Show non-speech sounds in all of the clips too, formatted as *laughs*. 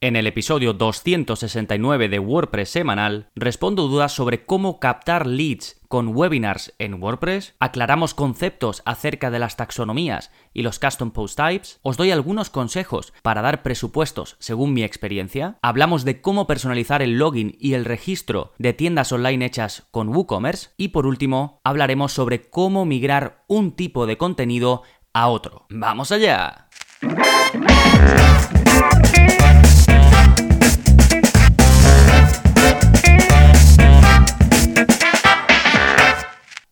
En el episodio 269 de WordPress semanal, respondo dudas sobre cómo captar leads con webinars en WordPress, aclaramos conceptos acerca de las taxonomías y los custom post types, os doy algunos consejos para dar presupuestos según mi experiencia, hablamos de cómo personalizar el login y el registro de tiendas online hechas con WooCommerce y por último hablaremos sobre cómo migrar un tipo de contenido a otro. ¡Vamos allá!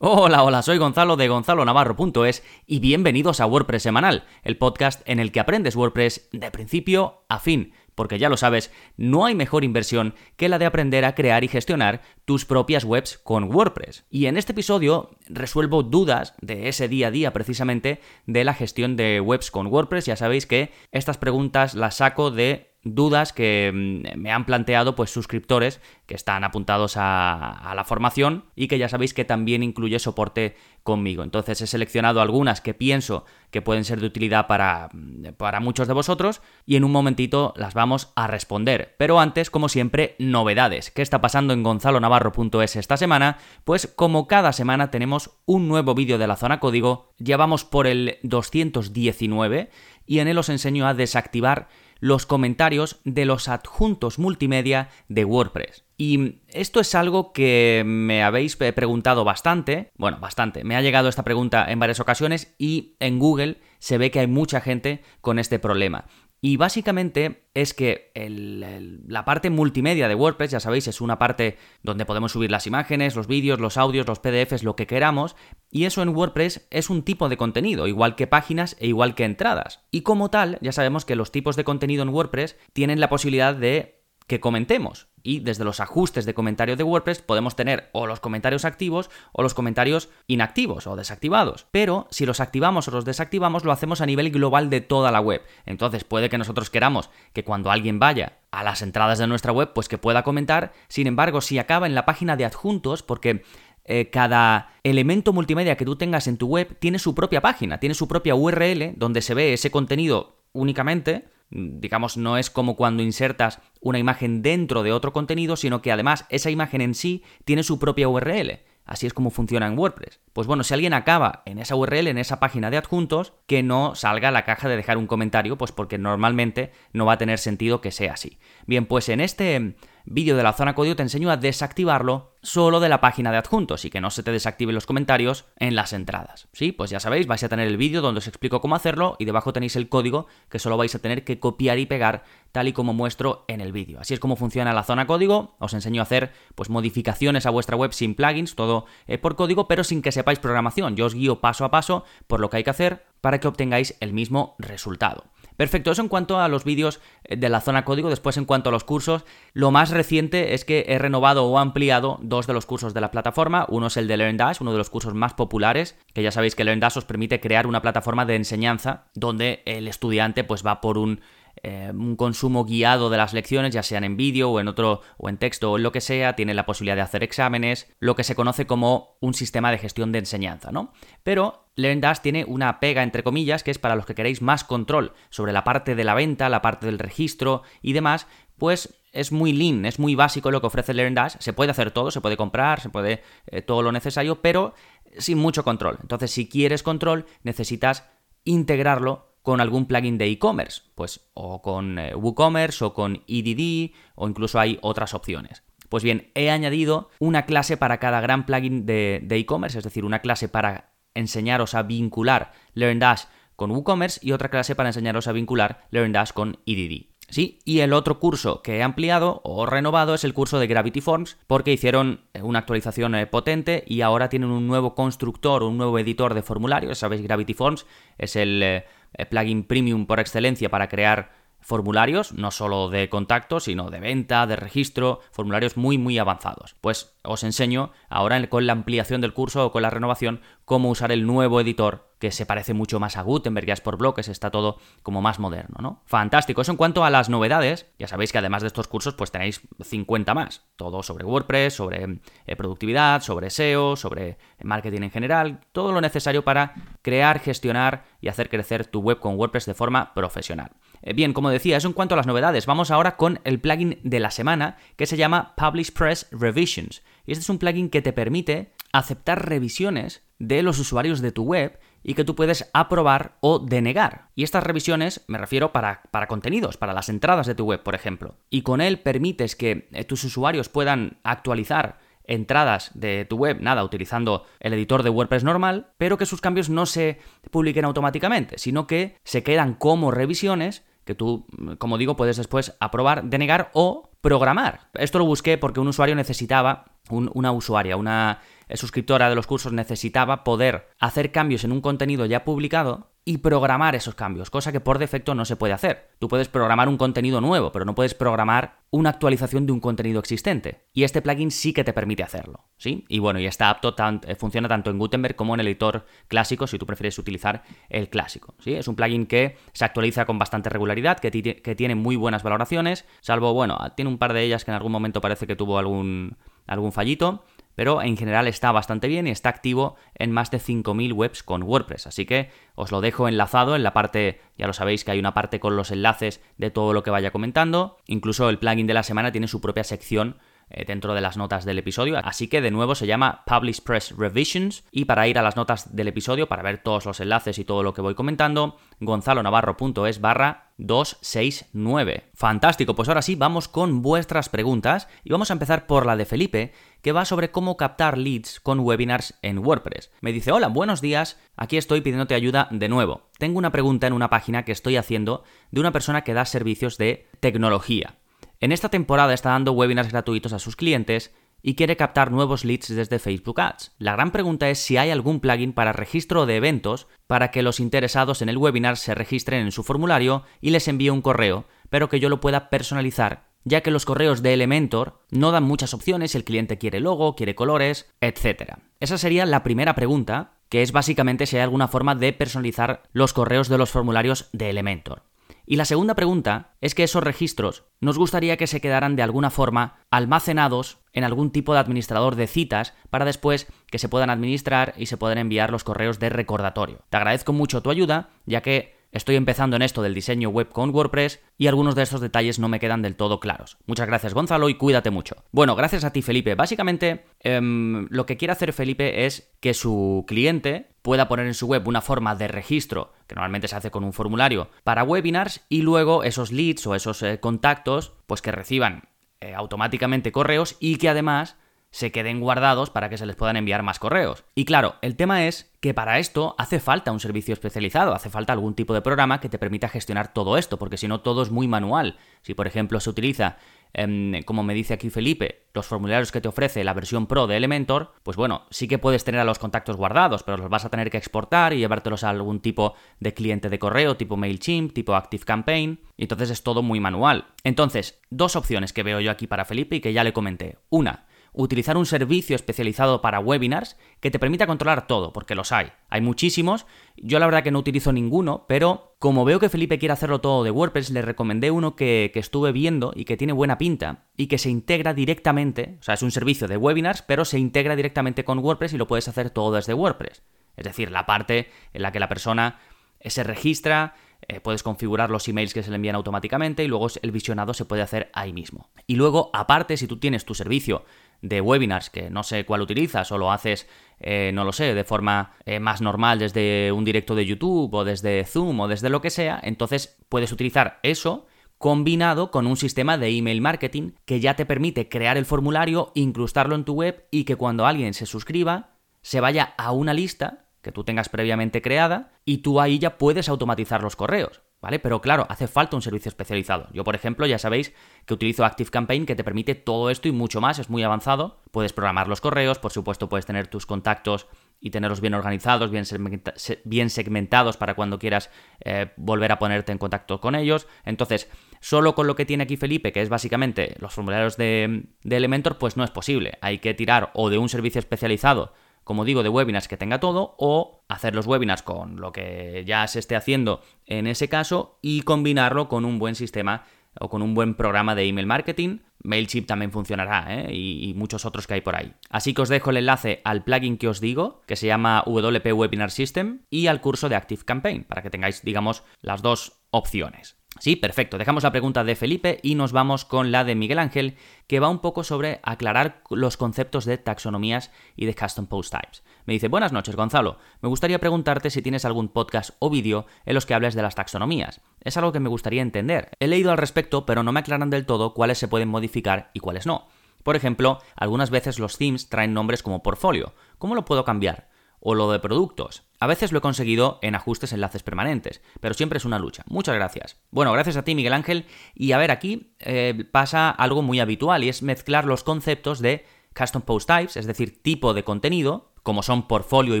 Hola, hola, soy Gonzalo de gonzalonavarro.es y bienvenidos a WordPress Semanal, el podcast en el que aprendes WordPress de principio a fin, porque ya lo sabes, no hay mejor inversión que la de aprender a crear y gestionar tus propias webs con WordPress. Y en este episodio resuelvo dudas de ese día a día precisamente de la gestión de webs con WordPress. Ya sabéis que estas preguntas las saco de dudas que mm, me han planteado pues suscriptores que están apuntados a, la formación y que ya sabéis que también incluye soporte conmigo. Entonces he seleccionado algunas que pienso que pueden ser de utilidad para, mm, para muchos de vosotros y en un momentito las vamos a responder. Pero antes, como siempre, novedades. ¿Qué está pasando en gonzalonavarro.es esta semana? Pues como cada semana tenemos un nuevo vídeo de la zona código, ya vamos por el 219 y en él os enseño a desactivar los comentarios de los adjuntos multimedia de WordPress. Y esto es algo que me habéis preguntado bastante, bueno, bastante, me ha llegado esta pregunta en varias ocasiones y en Google se ve que hay mucha gente con este problema. Y básicamente es que la parte multimedia de WordPress, ya sabéis, es una parte donde podemos subir las imágenes, los vídeos, los audios, los PDFs, lo que queramos, y eso en WordPress es un tipo de contenido, igual que páginas e igual que entradas. Y como tal, ya sabemos que los tipos de contenido en WordPress tienen la posibilidad de que comentemos. Y desde los ajustes de comentario de WordPress podemos tener o los comentarios activos o los comentarios inactivos o desactivados. Pero si los activamos o los desactivamos lo hacemos a nivel global de toda la web. Entonces puede que nosotros queramos que cuando alguien vaya a las entradas de nuestra web pues que pueda comentar. Sin embargo, si acaba en la página de adjuntos porque eh, cada elemento multimedia que tú tengas en tu web tiene su propia página, tiene su propia URL donde se ve ese contenido únicamente digamos, no es como cuando insertas una imagen dentro de otro contenido, sino que además esa imagen en sí tiene su propia URL. Así es como funciona en WordPress. Pues bueno, si alguien acaba en esa URL, en esa página de adjuntos, que no salga a la caja de dejar un comentario, pues porque normalmente no va a tener sentido que sea así. Bien, pues en este vídeo de la zona código te enseño a desactivarlo solo de la página de adjuntos y que no se te desactiven los comentarios en las entradas. Sí, pues ya sabéis, vais a tener el vídeo donde os explico cómo hacerlo y debajo tenéis el código que solo vais a tener que copiar y pegar tal y como muestro en el vídeo. Así es como funciona la zona código, os enseño a hacer pues modificaciones a vuestra web sin plugins, todo eh, por código, pero sin que sepáis programación. Yo os guío paso a paso por lo que hay que hacer para que obtengáis el mismo resultado. Perfecto, eso en cuanto a los vídeos eh, de la zona código. Después, en cuanto a los cursos, lo más reciente es que he renovado o ampliado dos de los cursos de la plataforma. Uno es el de LearnDash, uno de los cursos más populares, que ya sabéis que LearnDash os permite crear una plataforma de enseñanza donde el estudiante pues va por un eh, un consumo guiado de las lecciones, ya sean en vídeo o en otro o en texto o en lo que sea, tiene la posibilidad de hacer exámenes, lo que se conoce como un sistema de gestión de enseñanza, ¿no? Pero LearnDash tiene una pega entre comillas que es para los que queréis más control sobre la parte de la venta, la parte del registro y demás, pues es muy lean, es muy básico lo que ofrece LearnDash, se puede hacer todo, se puede comprar, se puede eh, todo lo necesario, pero sin mucho control. Entonces, si quieres control, necesitas integrarlo con algún plugin de e-commerce, pues o con eh, WooCommerce o con EDD o incluso hay otras opciones. Pues bien, he añadido una clase para cada gran plugin de e-commerce, es decir, una clase para enseñaros a vincular LearnDash con WooCommerce y otra clase para enseñaros a vincular LearnDash con EDD. Sí, y el otro curso que he ampliado o renovado es el curso de Gravity Forms, porque hicieron eh, una actualización eh, potente y ahora tienen un nuevo constructor, un nuevo editor de formularios. Sabéis, Gravity Forms es el plugin premium por excelencia para crear formularios, no solo de contacto, sino de venta, de registro, formularios muy muy avanzados. Pues os enseño ahora con la ampliación del curso o con la renovación cómo usar el nuevo editor que se parece mucho más a Gutenberg, ya es por bloques, está todo como más moderno, ¿no? Fantástico. Eso en cuanto a las novedades, ya sabéis que además de estos cursos pues tenéis 50 más, todo sobre WordPress, sobre eh, productividad, sobre SEO, sobre marketing en general, todo lo necesario para crear, gestionar y hacer crecer tu web con WordPress de forma profesional. Eh, bien, como decía, eso en cuanto a las novedades. Vamos ahora con el plugin de la semana que se llama Publish Press Revisions. Y este es un plugin que te permite aceptar revisiones de los usuarios de tu web y que tú puedes aprobar o denegar. Y estas revisiones me refiero para, para, contenidos, para las entradas de tu web, por ejemplo. Y con él permites que eh, tus usuarios puedan actualizar entradas de tu web, nada, utilizando el editor de WordPress normal, pero que sus cambios no se publiquen automáticamente, sino que se quedan como revisiones que tú, como digo, puedes después aprobar, denegar o programar. Esto lo busqué porque un usuario necesitaba, una usuaria, una suscriptora de los cursos necesitaba poder hacer cambios en un contenido ya publicado y programar esos cambios, cosa que por defecto no se puede hacer. Tú puedes programar un contenido nuevo, pero no puedes programar una actualización de un contenido existente. Y este plugin sí que te permite hacerlo, ¿sí? Y bueno, y está apto, eh, funciona tanto en Gutenberg como en el editor clásico, si tú prefieres utilizar el clásico, ¿sí? Es un plugin que se actualiza con bastante regularidad, que, que tiene muy buenas valoraciones, salvo, bueno, tiene un par de ellas que en algún momento parece que tuvo algún, algún fallito, pero en general está bastante bien y está activo en más de 5.000 webs con WordPress. Así que os lo dejo enlazado en la parte, ya lo sabéis que hay una parte con los enlaces de todo lo que vaya comentando. Incluso el plugin de la semana tiene su propia sección dentro de las notas del episodio. Así que de nuevo se llama Publish Press Revisions y para ir a las notas del episodio, para ver todos los enlaces y todo lo que voy comentando, gonzalonavarro.es barra 269. Fantástico, pues ahora sí, vamos con vuestras preguntas y vamos a empezar por la de Felipe, que va sobre cómo captar leads con webinars en WordPress. Me dice, hola, buenos días, aquí estoy pidiéndote ayuda de nuevo. Tengo una pregunta en una página que estoy haciendo de una persona que da servicios de tecnología. En esta temporada está dando webinars gratuitos a sus clientes y quiere captar nuevos leads desde Facebook Ads. La gran pregunta es si hay algún plugin para registro de eventos para que los interesados en el webinar se registren en su formulario y les envíe un correo, pero que yo lo pueda personalizar, ya que los correos de Elementor no dan muchas opciones el cliente quiere logo, quiere colores, etc. Esa sería la primera pregunta, que es básicamente si hay alguna forma de personalizar los correos de los formularios de Elementor. Y la segunda pregunta es que esos registros nos gustaría que se quedaran de alguna forma almacenados en algún tipo de administrador de citas para después que se puedan administrar y se puedan enviar los correos de recordatorio. Te agradezco mucho tu ayuda, ya que Estoy empezando en esto del diseño web con WordPress y algunos de estos detalles no me quedan del todo claros. Muchas gracias Gonzalo y cuídate mucho. Bueno, gracias a ti Felipe. Básicamente em, lo que quiere hacer Felipe es que su cliente pueda poner en su web una forma de registro, que normalmente se hace con un formulario, para webinars y luego esos leads o esos eh, contactos, pues que reciban eh, automáticamente correos y que además se queden guardados para que se les puedan enviar más correos. Y claro, el tema es que para esto hace falta un servicio especializado, hace falta algún tipo de programa que te permita gestionar todo esto, porque si no todo es muy manual. Si por ejemplo se utiliza, em, como me dice aquí Felipe, los formularios que te ofrece la versión Pro de Elementor, pues bueno, sí que puedes tener a los contactos guardados, pero los vas a tener que exportar y llevártelos a algún tipo de cliente de correo, tipo MailChimp, tipo ActiveCampaign, entonces es todo muy manual. Entonces, dos opciones que veo yo aquí para Felipe y que ya le comenté. Una, utilizar un servicio especializado para webinars que te permita controlar todo, porque los hay. Hay muchísimos. Yo la verdad que no utilizo ninguno, pero como veo que Felipe quiere hacerlo todo de WordPress, le recomendé uno que, estuve viendo y que tiene buena pinta y que se integra directamente, o sea, es un servicio de webinars, pero se integra directamente con WordPress y lo puedes hacer todo desde WordPress. Es decir, la parte en la que la persona se registra, eh, puedes configurar los emails que se le envían automáticamente y luego el visionado se puede hacer ahí mismo. Y luego, aparte, si tú tienes tu servicio de webinars, que no sé cuál utilizas o lo haces, eh, no lo sé, de forma eh, más normal desde un directo de YouTube o desde Zoom o desde lo que sea, entonces puedes utilizar eso combinado con un sistema de email marketing que ya te permite crear el formulario, incrustarlo en tu web y que cuando alguien se suscriba se vaya a una lista que tú tengas previamente creada y tú ahí ya puedes automatizar los correos. ¿Vale? Pero claro, hace falta un servicio especializado. Yo, por ejemplo, ya sabéis que utilizo ActiveCampaign que te permite todo esto y mucho más, es muy avanzado. Puedes programar los correos, por supuesto puedes tener tus contactos y tenerlos bien organizados, bien, segmentados para cuando quieras eh, volver a ponerte en contacto con ellos. Entonces, solo con lo que tiene aquí Felipe, que es básicamente los formularios de, de Elementor, pues no es posible. Hay que tirar o de un servicio especializado como digo, de webinars que tenga todo o hacer los webinars con lo que ya se esté haciendo en ese caso y combinarlo con un buen sistema o con un buen programa de email marketing. MailChimp también funcionará ¿eh? y, muchos otros que hay por ahí. Así que os dejo el enlace al plugin que os digo, que se llama WP Webinar System, y al curso de Active Campaign, para que tengáis, digamos, las dos opciones. Sí, perfecto. Dejamos la pregunta de Felipe y nos vamos con la de Miguel Ángel, que va un poco sobre aclarar los conceptos de taxonomías y de custom post types. Me dice, buenas noches Gonzalo, me gustaría preguntarte si tienes algún podcast o vídeo en los que hables de las taxonomías. Es algo que me gustaría entender. He leído al respecto, pero no me aclaran del todo cuáles se pueden modificar y cuáles no. Por ejemplo, algunas veces los themes traen nombres como portfolio. ¿Cómo lo puedo cambiar? O lo de productos. A veces lo he conseguido en ajustes enlaces permanentes, pero siempre es una lucha. Muchas gracias. Bueno, gracias a ti, Miguel Ángel. Y a ver, aquí eh, pasa algo muy habitual y es mezclar los conceptos de custom post types, es decir, tipo de contenido, como son portfolio y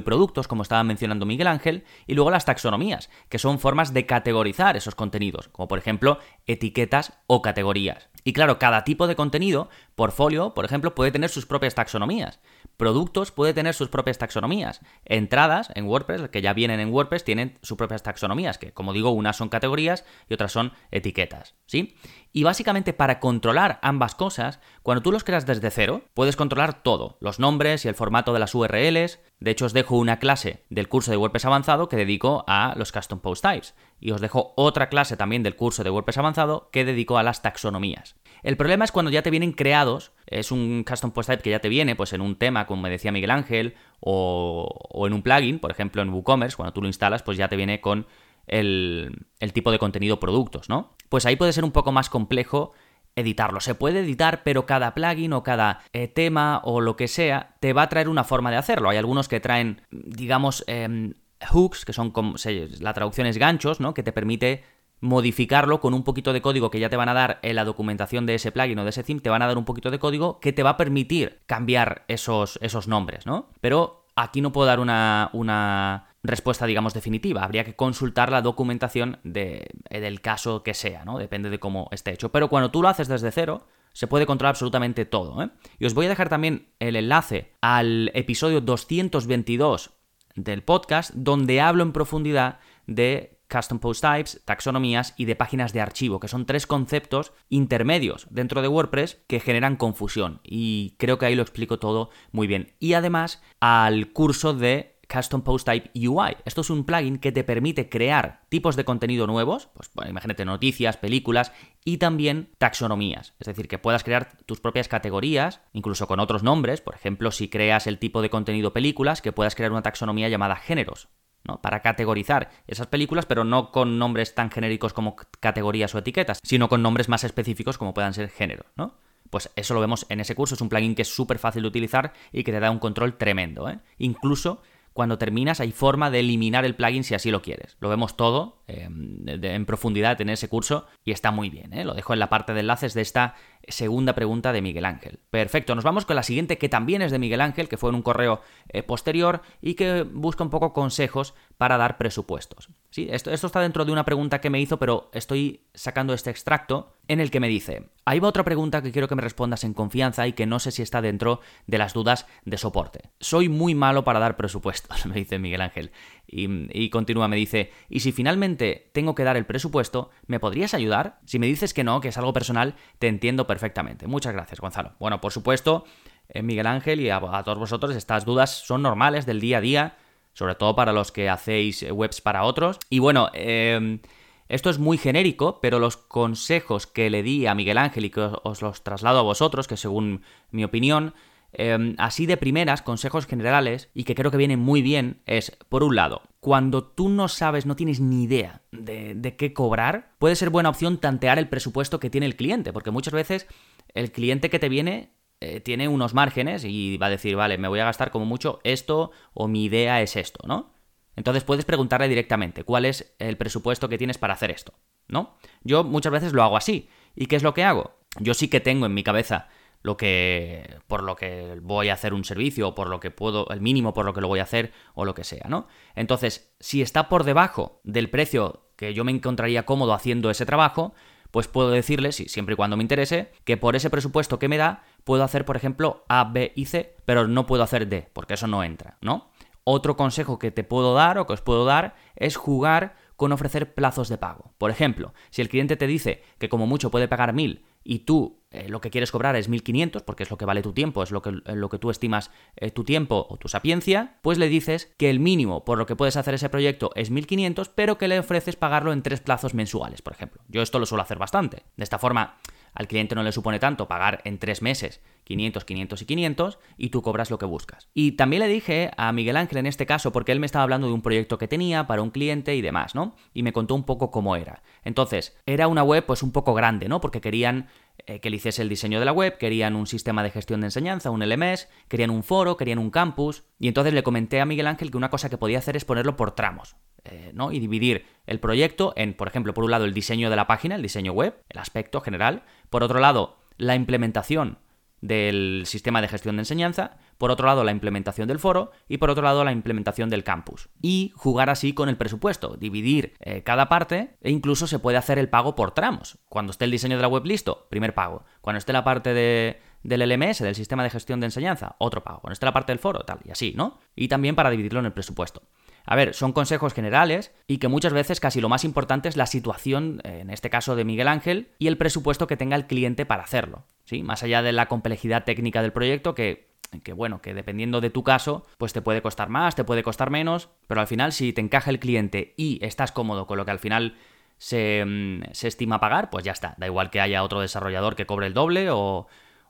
productos, como estaba mencionando Miguel Ángel, y luego las taxonomías, que son formas de categorizar esos contenidos, como por ejemplo etiquetas o categorías. Y claro, cada tipo de contenido, portfolio, por ejemplo, puede tener sus propias taxonomías. Productos puede tener sus propias taxonomías. Entradas en WordPress, que ya vienen en WordPress, tienen sus propias taxonomías, que como digo, unas son categorías y otras son etiquetas, ¿sí? Y básicamente para controlar ambas cosas, cuando tú los creas desde cero, puedes controlar todo, los nombres y el formato de las URLs. De hecho, os dejo una clase del curso de WordPress avanzado que dedico a los custom post types. Y os dejo otra clase también del curso de WordPress avanzado que dedico a las taxonomías. El problema es cuando ya te vienen creados, es un custom post type que ya te viene, pues en un tema, como me decía Miguel Ángel, o, o en un plugin, por ejemplo en WooCommerce, cuando tú lo instalas, pues ya te viene con el, tipo de contenido productos, ¿no? Pues ahí puede ser un poco más complejo editarlo. Se puede editar, pero cada plugin o cada eh, tema o lo que sea te va a traer una forma de hacerlo. Hay algunos que traen, digamos, em, hooks, que son como, la traducción es ganchos, ¿no? Que te permite modificarlo con un poquito de código que ya te van a dar en la documentación de ese plugin o de ese theme, te van a dar un poquito de código que te va a permitir cambiar esos, esos nombres, ¿no? Pero aquí no puedo dar una, una respuesta, digamos, definitiva. Habría que consultar la documentación de, eh, del caso que sea, ¿no? Depende de cómo esté hecho. Pero cuando tú lo haces desde cero, se puede controlar absolutamente todo. ¿eh? Y os voy a dejar también el enlace al episodio 222 del podcast, donde hablo en profundidad de custom post types, taxonomías y de páginas de archivo, que son tres conceptos intermedios dentro de WordPress que generan confusión. Y creo que ahí lo explico todo muy bien. Y además al curso de Custom Post Type UI. Esto es un plugin que te permite crear tipos de contenido nuevos, pues imagínate noticias, películas y también taxonomías. Es decir, que puedas crear tus propias categorías, incluso con otros nombres. Por ejemplo, si creas el tipo de contenido películas, que puedas crear una taxonomía llamada géneros. ¿no? Para categorizar esas películas, pero no con nombres tan genéricos como categorías o etiquetas, sino con nombres más específicos como puedan ser géneros, ¿no? Pues eso lo vemos en ese curso, es un plugin que es súper fácil de utilizar y que te da un control tremendo, ¿eh? Incluso cuando terminas hay forma de eliminar el plugin si así lo quieres. Lo vemos todo em, en profundidad en ese curso y está muy bien. ¿eh? Lo dejo en la parte de enlaces de esta segunda pregunta de Miguel Ángel. Perfecto, nos vamos con la siguiente que también es de Miguel Ángel, que fue en un correo eh, posterior y que busca un poco consejos para dar presupuestos. Sí, esto, esto está dentro de una pregunta que me hizo, pero estoy sacando este extracto en el que me dice, ahí va otra pregunta que quiero que me respondas en confianza y que no sé si está dentro de las dudas de soporte. Soy muy malo para dar presupuestos, *laughs* me dice Miguel Ángel. Y, continúa, me dice, y si finalmente tengo que dar el presupuesto, ¿me podrías ayudar? Si me dices que no, que es algo personal, te entiendo perfectamente. Muchas gracias, Gonzalo. Bueno, por supuesto, eh, Miguel Ángel y a, todos vosotros, estas dudas son normales del día a día, sobre todo para los que hacéis webs para otros. Y bueno, em, esto es muy genérico, pero los consejos que le di a Miguel Ángel y que os los traslado a vosotros, que según mi opinión, Em, así de primeras, consejos generales, y que creo que vienen muy bien, es, por un lado, cuando tú no sabes, no tienes ni idea de, qué cobrar, puede ser buena opción tantear el presupuesto que tiene el cliente, porque muchas veces el cliente que te viene eh, tiene unos márgenes y va a decir, vale, me voy a gastar como mucho esto o mi idea es esto, ¿no? Entonces puedes preguntarle directamente cuál es el presupuesto que tienes para hacer esto, ¿no? Yo muchas veces lo hago así. ¿Y qué es lo que hago? Yo sí que tengo en mi cabeza lo que por lo que voy a hacer un servicio o por lo que puedo el mínimo por lo que lo voy a hacer o lo que sea, ¿no? Entonces, si está por debajo del precio que yo me encontraría cómodo haciendo ese trabajo, pues puedo decirle, siempre y cuando me interese, que por ese presupuesto que me da, puedo hacer, por ejemplo, A, B y C, pero no puedo hacer D, porque eso no entra, ¿no? Otro consejo que te puedo dar o que os puedo dar es jugar con ofrecer plazos de pago. Por ejemplo, si el cliente te dice que como mucho puede pagar mil y tú eh, lo que quieres cobrar es 1500, porque es lo que vale tu tiempo, es lo que, lo que tú estimas eh, tu tiempo o tu sapiencia, pues le dices que el mínimo por lo que puedes hacer ese proyecto es 1500, pero que le ofreces pagarlo en tres plazos mensuales, por ejemplo. Yo esto lo suelo hacer bastante. De esta forma, al cliente no le supone tanto pagar en tres meses 500, 500 y 500 y tú cobras lo que buscas. Y también le dije a Miguel Ángel en este caso, porque él me estaba hablando de un proyecto que tenía para un cliente y demás, ¿no? Y me contó un poco cómo era. Entonces, era una web pues un poco grande, ¿no? Porque querían eh, que le hiciese el diseño de la web, querían un sistema de gestión de enseñanza, un LMS, querían un foro, querían un campus. Y entonces le comenté a Miguel Ángel que una cosa que podía hacer es ponerlo por tramos. Eh, ¿no? Y dividir el proyecto en, por ejemplo, por un lado el diseño de la página, el diseño web, el aspecto general, por otro lado la implementación del sistema de gestión de enseñanza, por otro lado la implementación del foro y por otro lado la implementación del campus. Y jugar así con el presupuesto, dividir eh, cada parte e incluso se puede hacer el pago por tramos. Cuando esté el diseño de la web listo, primer pago. Cuando esté la parte de, del LMS, del sistema de gestión de enseñanza, otro pago. Cuando esté la parte del foro, tal, y así, ¿no? Y también para dividirlo en el presupuesto. A ver, son consejos generales y que muchas veces casi lo más importante es la situación, eh, en este caso de Miguel Ángel, y el presupuesto que tenga el cliente para hacerlo. ¿sí? Más allá de la complejidad técnica del proyecto, que, que bueno, que dependiendo de tu caso, pues te puede costar más, te puede costar menos, pero al final si te encaja el cliente y estás cómodo con lo que al final se, mm, se estima pagar, pues ya está. Da igual que haya otro desarrollador que cobre el doble o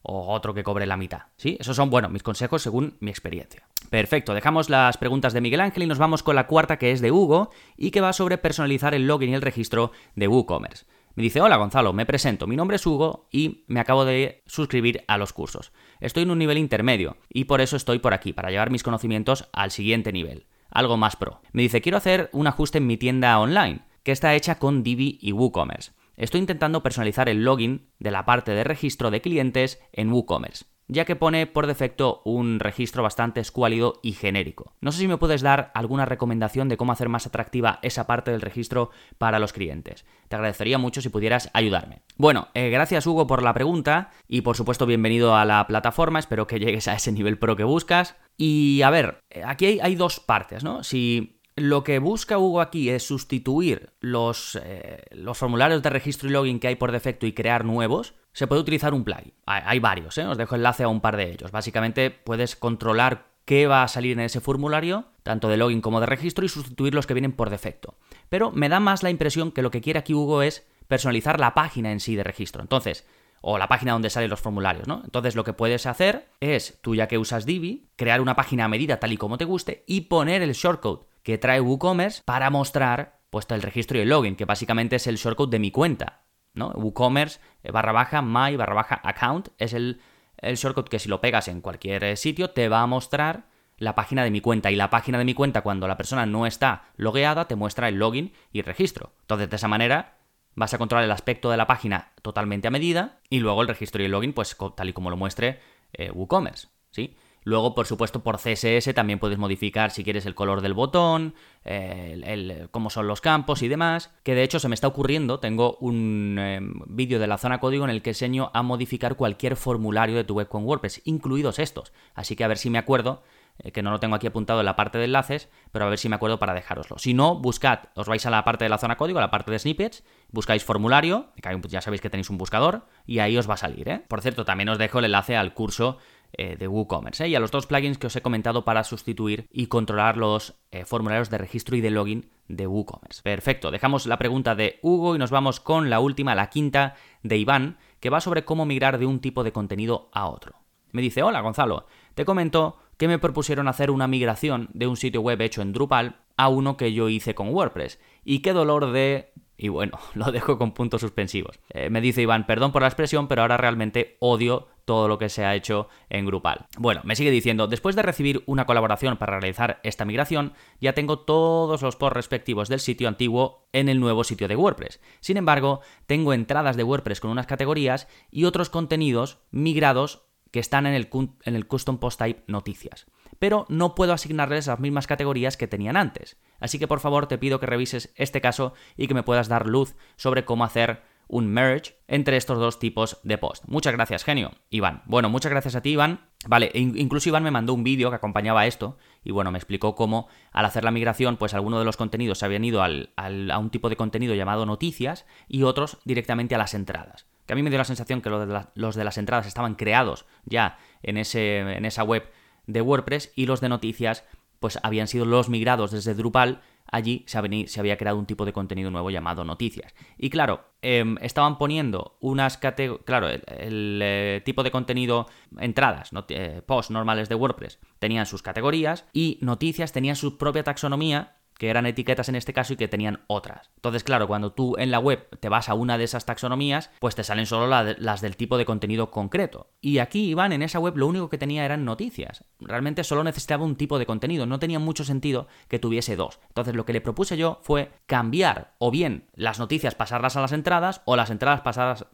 o otro que cobre la mitad. ¿Sí? Esos son, bueno, mis consejos según mi experiencia. Perfecto, dejamos las preguntas de Miguel Ángel y nos vamos con la cuarta que es de Hugo y que va sobre personalizar el login y el registro de WooCommerce. Me dice, hola Gonzalo, me presento, mi nombre es Hugo y me acabo de suscribir a los cursos. Estoy en un nivel intermedio y por eso estoy por aquí, para llevar mis conocimientos al siguiente nivel, algo más pro. Me dice, quiero hacer un ajuste en mi tienda online, que está hecha con Divi y WooCommerce. Estoy intentando personalizar el login de la parte de registro de clientes en WooCommerce, ya que pone por defecto un registro bastante escuálido y genérico. No sé si me puedes dar alguna recomendación de cómo hacer más atractiva esa parte del registro para los clientes. Te agradecería mucho si pudieras ayudarme. Bueno, eh, gracias Hugo por la pregunta y por supuesto bienvenido a la plataforma, espero que llegues a ese nivel pro que buscas. Y a ver, eh, aquí hay, hay dos partes, ¿no? Si lo que busca Hugo aquí es sustituir los, eh, los, formularios de registro y login que hay por defecto y crear nuevos. Se puede utilizar un plugin. Hay, varios, ¿eh? os dejo enlace a un par de ellos. Básicamente puedes controlar qué va a salir en ese formulario, tanto de login como de registro, y sustituir los que vienen por defecto. Pero me da más la impresión que lo que quiere aquí Hugo es personalizar la página en sí de registro. Entonces, o la página donde salen los formularios, ¿no? Entonces lo que puedes hacer es, tú ya que usas Divi, crear una página a medida tal y como te guste y poner el shortcode que trae WooCommerce para mostrar puesto el registro y el login, que básicamente es el shortcode de mi cuenta. ¿no? WooCommerce eh, barra baja my barra baja account es el, el shortcode que si lo pegas en cualquier eh, sitio te va a mostrar la página de mi cuenta. Y la página de mi cuenta, cuando la persona no está logueada, te muestra el login y el registro. Entonces, de esa manera, vas a controlar el aspecto de la página totalmente a medida y luego el registro y el login, pues tal y como lo muestre eh, WooCommerce. ¿sí? Luego, por supuesto, por CSS también puedes modificar si quieres el color del botón, el, cómo son los campos y demás. Que de hecho se me está ocurriendo, tengo un em, vídeo de la zona código en el que enseño a modificar cualquier formulario de tu web con WordPress, incluidos estos. Así que a ver si me acuerdo, eh, que no lo tengo aquí apuntado en la parte de enlaces, pero a ver si me acuerdo para dejároslo. Si no, buscad, os vais a la parte de la zona código, a la parte de snippets, buscáis formulario, ya sabéis que tenéis un buscador, y ahí os va a salir. ¿eh? Por cierto, también os dejo el enlace al curso eh, de WooCommerce ¿eh? y a los dos plugins que os he comentado para sustituir y controlar los eh, formularios de registro y de login de WooCommerce. Perfecto, dejamos la pregunta de Hugo y nos vamos con la última, la quinta de Iván, que va sobre cómo migrar de un tipo de contenido a otro. Me dice, hola Gonzalo, te comento que me propusieron hacer una migración de un sitio web hecho en Drupal a uno que yo hice con WordPress. Y qué dolor de y bueno, *laughs* lo dejo con puntos suspensivos. me dice Iván, perdón por la expresión, pero ahora realmente odio todo lo que se ha hecho en Grupal. Bueno, me sigue diciendo, después de recibir una colaboración para realizar esta migración, ya tengo todos los posts respectivos del sitio antiguo en el nuevo sitio de WordPress. Sin embargo, tengo entradas de WordPress con unas categorías y otros contenidos migrados que están en el, en el Custom Post Type Noticias. Pero no puedo asignarles las mismas categorías que tenían antes. Así que por favor te pido que revises este caso y que me puedas dar luz sobre cómo hacer un merge entre estos dos tipos de post. Muchas gracias, genio. Iván. Bueno, muchas gracias a ti, Iván. Vale, incluso Iván me mandó un vídeo que acompañaba esto y bueno, me explicó cómo al hacer la migración, pues algunos de los contenidos se habían ido a un tipo de contenido llamado noticias y otros directamente a las entradas. que a mí me dio la sensación que los de, las entradas estaban creados ya en, ese, en esa web de WordPress y los de noticias pues habían sido los migrados desde Drupal allí se, había creado un tipo de contenido nuevo llamado noticias. Y claro, em, estaban poniendo unas categorías, claro, el, eh, tipo de contenido, entradas, eh, posts normales de WordPress, tenían sus categorías y noticias tenían su propia taxonomía que eran etiquetas en este caso y que tenían otras. Entonces, claro, cuando tú en la web te vas a una de esas taxonomías, pues te salen solo las del tipo de contenido concreto. Y aquí, Iván, en esa web lo único que tenía eran noticias. Realmente solo necesitaba un tipo de contenido, no tenía mucho sentido que tuviese dos. Entonces, lo que le propuse yo fue cambiar o bien las noticias pasarlas a las entradas o las entradas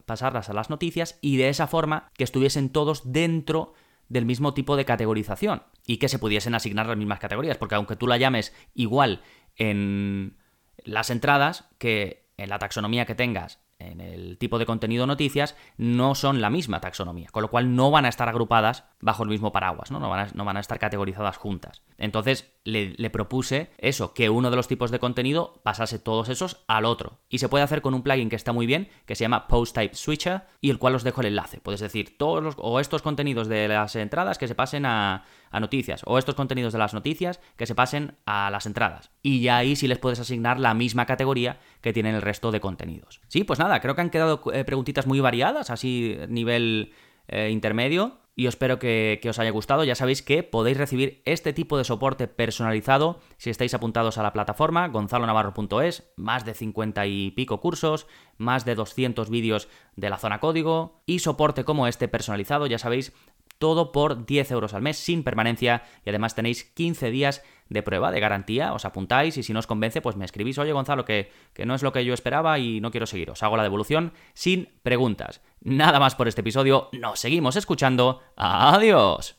pasarlas a las noticias y de esa forma que estuviesen todos dentro del mismo tipo de categorización y que se pudiesen asignar las mismas categorías, porque aunque tú la llames igual en las entradas que en la taxonomía que tengas en el tipo de contenido noticias no son la misma taxonomía, con lo cual no van a estar agrupadas bajo el mismo paraguas, no, no, van, a, no van a estar categorizadas juntas. Entonces le, le, propuse eso, que uno de los tipos de contenido pasase todos esos al otro. Y se puede hacer con un plugin que está muy bien, que se llama Post Type Switcher, y el cual os dejo el enlace. Puedes decir, todos los, o estos contenidos de las entradas que se pasen a, a noticias, o estos contenidos de las noticias que se pasen a las entradas. Y ya ahí sí les puedes asignar la misma categoría que tienen el resto de contenidos. Sí, pues nada, creo que han quedado eh, preguntitas muy variadas, así nivel eh, intermedio y espero que, os haya gustado. Ya sabéis que podéis recibir este tipo de soporte personalizado si estáis apuntados a la plataforma gonzalonavarro.es, más de 50 y pico cursos, más de 200 vídeos de la zona código y soporte como este personalizado, ya sabéis, todo por 10 euros al mes sin permanencia y además tenéis 15 días de prueba, de garantía, os apuntáis y si no os convence pues me escribís, oye Gonzalo, que, que no es lo que yo esperaba y no quiero seguir, os hago la devolución sin preguntas. Nada más por este episodio, nos seguimos escuchando, adiós.